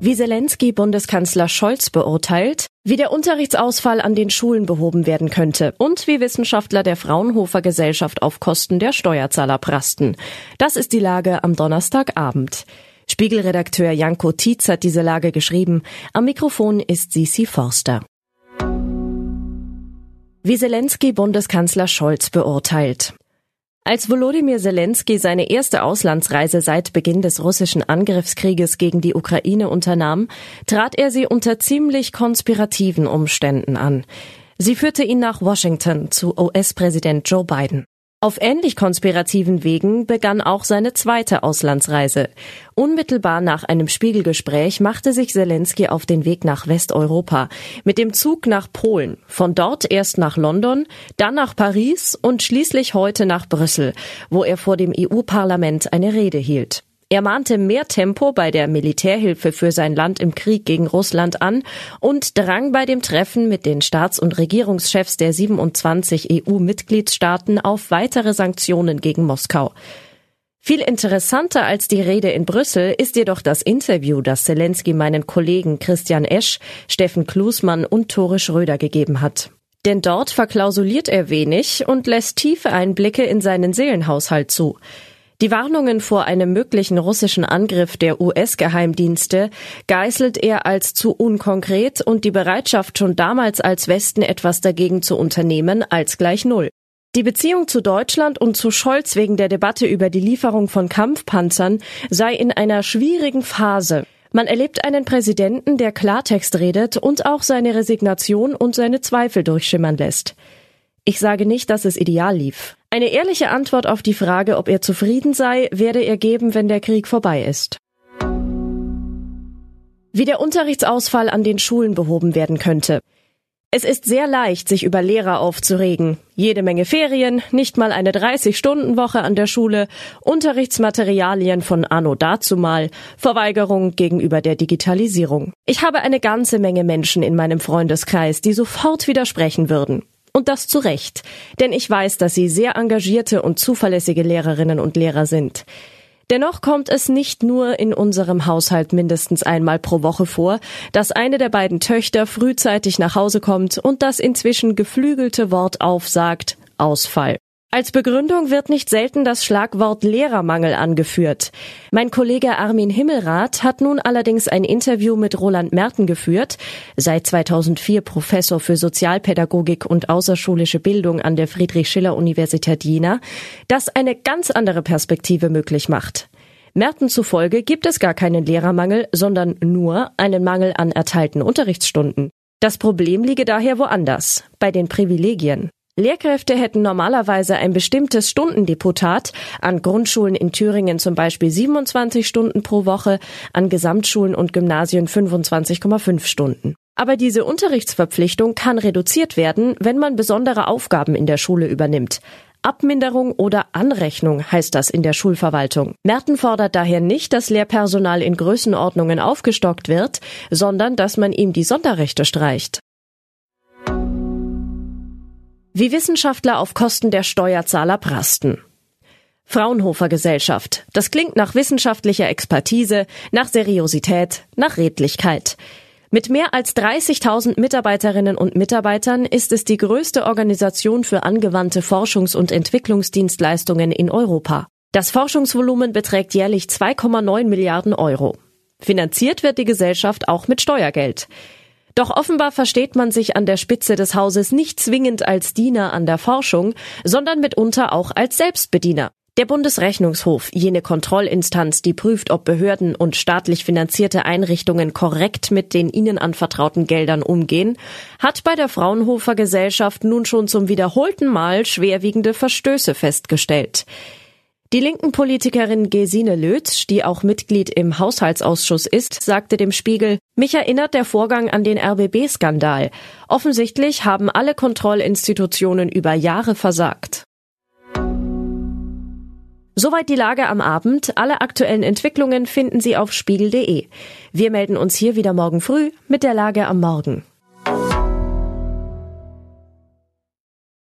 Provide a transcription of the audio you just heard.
Wie Zelensky Bundeskanzler Scholz beurteilt, wie der Unterrichtsausfall an den Schulen behoben werden könnte und wie Wissenschaftler der Fraunhofer Gesellschaft auf Kosten der Steuerzahler prasten. Das ist die Lage am Donnerstagabend. Spiegelredakteur Janko Tietz hat diese Lage geschrieben. Am Mikrofon ist Sisi Forster. Wie Zelensky Bundeskanzler Scholz beurteilt. Als Volodymyr Zelensky seine erste Auslandsreise seit Beginn des russischen Angriffskrieges gegen die Ukraine unternahm, trat er sie unter ziemlich konspirativen Umständen an. Sie führte ihn nach Washington zu US-Präsident Joe Biden. Auf ähnlich konspirativen Wegen begann auch seine zweite Auslandsreise. Unmittelbar nach einem Spiegelgespräch machte sich Zelensky auf den Weg nach Westeuropa, mit dem Zug nach Polen, von dort erst nach London, dann nach Paris und schließlich heute nach Brüssel, wo er vor dem EU-Parlament eine Rede hielt. Er mahnte mehr Tempo bei der Militärhilfe für sein Land im Krieg gegen Russland an und drang bei dem Treffen mit den Staats- und Regierungschefs der 27 EU-Mitgliedstaaten auf weitere Sanktionen gegen Moskau. Viel interessanter als die Rede in Brüssel ist jedoch das Interview, das Zelensky meinen Kollegen Christian Esch, Steffen Klusmann und Tore Schröder gegeben hat. Denn dort verklausuliert er wenig und lässt tiefe Einblicke in seinen Seelenhaushalt zu. Die Warnungen vor einem möglichen russischen Angriff der US-Geheimdienste geißelt er als zu unkonkret und die Bereitschaft schon damals als Westen etwas dagegen zu unternehmen als gleich Null. Die Beziehung zu Deutschland und zu Scholz wegen der Debatte über die Lieferung von Kampfpanzern sei in einer schwierigen Phase. Man erlebt einen Präsidenten, der Klartext redet und auch seine Resignation und seine Zweifel durchschimmern lässt. Ich sage nicht, dass es ideal lief. Eine ehrliche Antwort auf die Frage, ob er zufrieden sei, werde er geben, wenn der Krieg vorbei ist. Wie der Unterrichtsausfall an den Schulen behoben werden könnte. Es ist sehr leicht, sich über Lehrer aufzuregen. Jede Menge Ferien, nicht mal eine 30-Stunden-Woche an der Schule, Unterrichtsmaterialien von Anno dazumal, Verweigerung gegenüber der Digitalisierung. Ich habe eine ganze Menge Menschen in meinem Freundeskreis, die sofort widersprechen würden. Und das zu Recht, denn ich weiß, dass Sie sehr engagierte und zuverlässige Lehrerinnen und Lehrer sind. Dennoch kommt es nicht nur in unserem Haushalt mindestens einmal pro Woche vor, dass eine der beiden Töchter frühzeitig nach Hause kommt und das inzwischen geflügelte Wort aufsagt Ausfall. Als Begründung wird nicht selten das Schlagwort Lehrermangel angeführt. Mein Kollege Armin Himmelrath hat nun allerdings ein Interview mit Roland Merten geführt, seit 2004 Professor für Sozialpädagogik und außerschulische Bildung an der Friedrich-Schiller-Universität Jena, das eine ganz andere Perspektive möglich macht. Merten zufolge gibt es gar keinen Lehrermangel, sondern nur einen Mangel an erteilten Unterrichtsstunden. Das Problem liege daher woanders, bei den Privilegien. Lehrkräfte hätten normalerweise ein bestimmtes Stundendeputat, an Grundschulen in Thüringen zum Beispiel 27 Stunden pro Woche, an Gesamtschulen und Gymnasien 25,5 Stunden. Aber diese Unterrichtsverpflichtung kann reduziert werden, wenn man besondere Aufgaben in der Schule übernimmt. Abminderung oder Anrechnung heißt das in der Schulverwaltung. Merten fordert daher nicht, dass Lehrpersonal in Größenordnungen aufgestockt wird, sondern dass man ihm die Sonderrechte streicht. Wie Wissenschaftler auf Kosten der Steuerzahler prasten. Fraunhofer Gesellschaft. Das klingt nach wissenschaftlicher Expertise, nach Seriosität, nach Redlichkeit. Mit mehr als 30.000 Mitarbeiterinnen und Mitarbeitern ist es die größte Organisation für angewandte Forschungs- und Entwicklungsdienstleistungen in Europa. Das Forschungsvolumen beträgt jährlich 2,9 Milliarden Euro. Finanziert wird die Gesellschaft auch mit Steuergeld. Doch offenbar versteht man sich an der Spitze des Hauses nicht zwingend als Diener an der Forschung, sondern mitunter auch als Selbstbediener. Der Bundesrechnungshof, jene Kontrollinstanz, die prüft, ob Behörden und staatlich finanzierte Einrichtungen korrekt mit den ihnen anvertrauten Geldern umgehen, hat bei der Fraunhofer Gesellschaft nun schon zum wiederholten Mal schwerwiegende Verstöße festgestellt. Die linken Politikerin Gesine Lötz, die auch Mitglied im Haushaltsausschuss ist, sagte dem Spiegel, mich erinnert der Vorgang an den RBB-Skandal. Offensichtlich haben alle Kontrollinstitutionen über Jahre versagt. Soweit die Lage am Abend. Alle aktuellen Entwicklungen finden Sie auf spiegel.de. Wir melden uns hier wieder morgen früh mit der Lage am Morgen.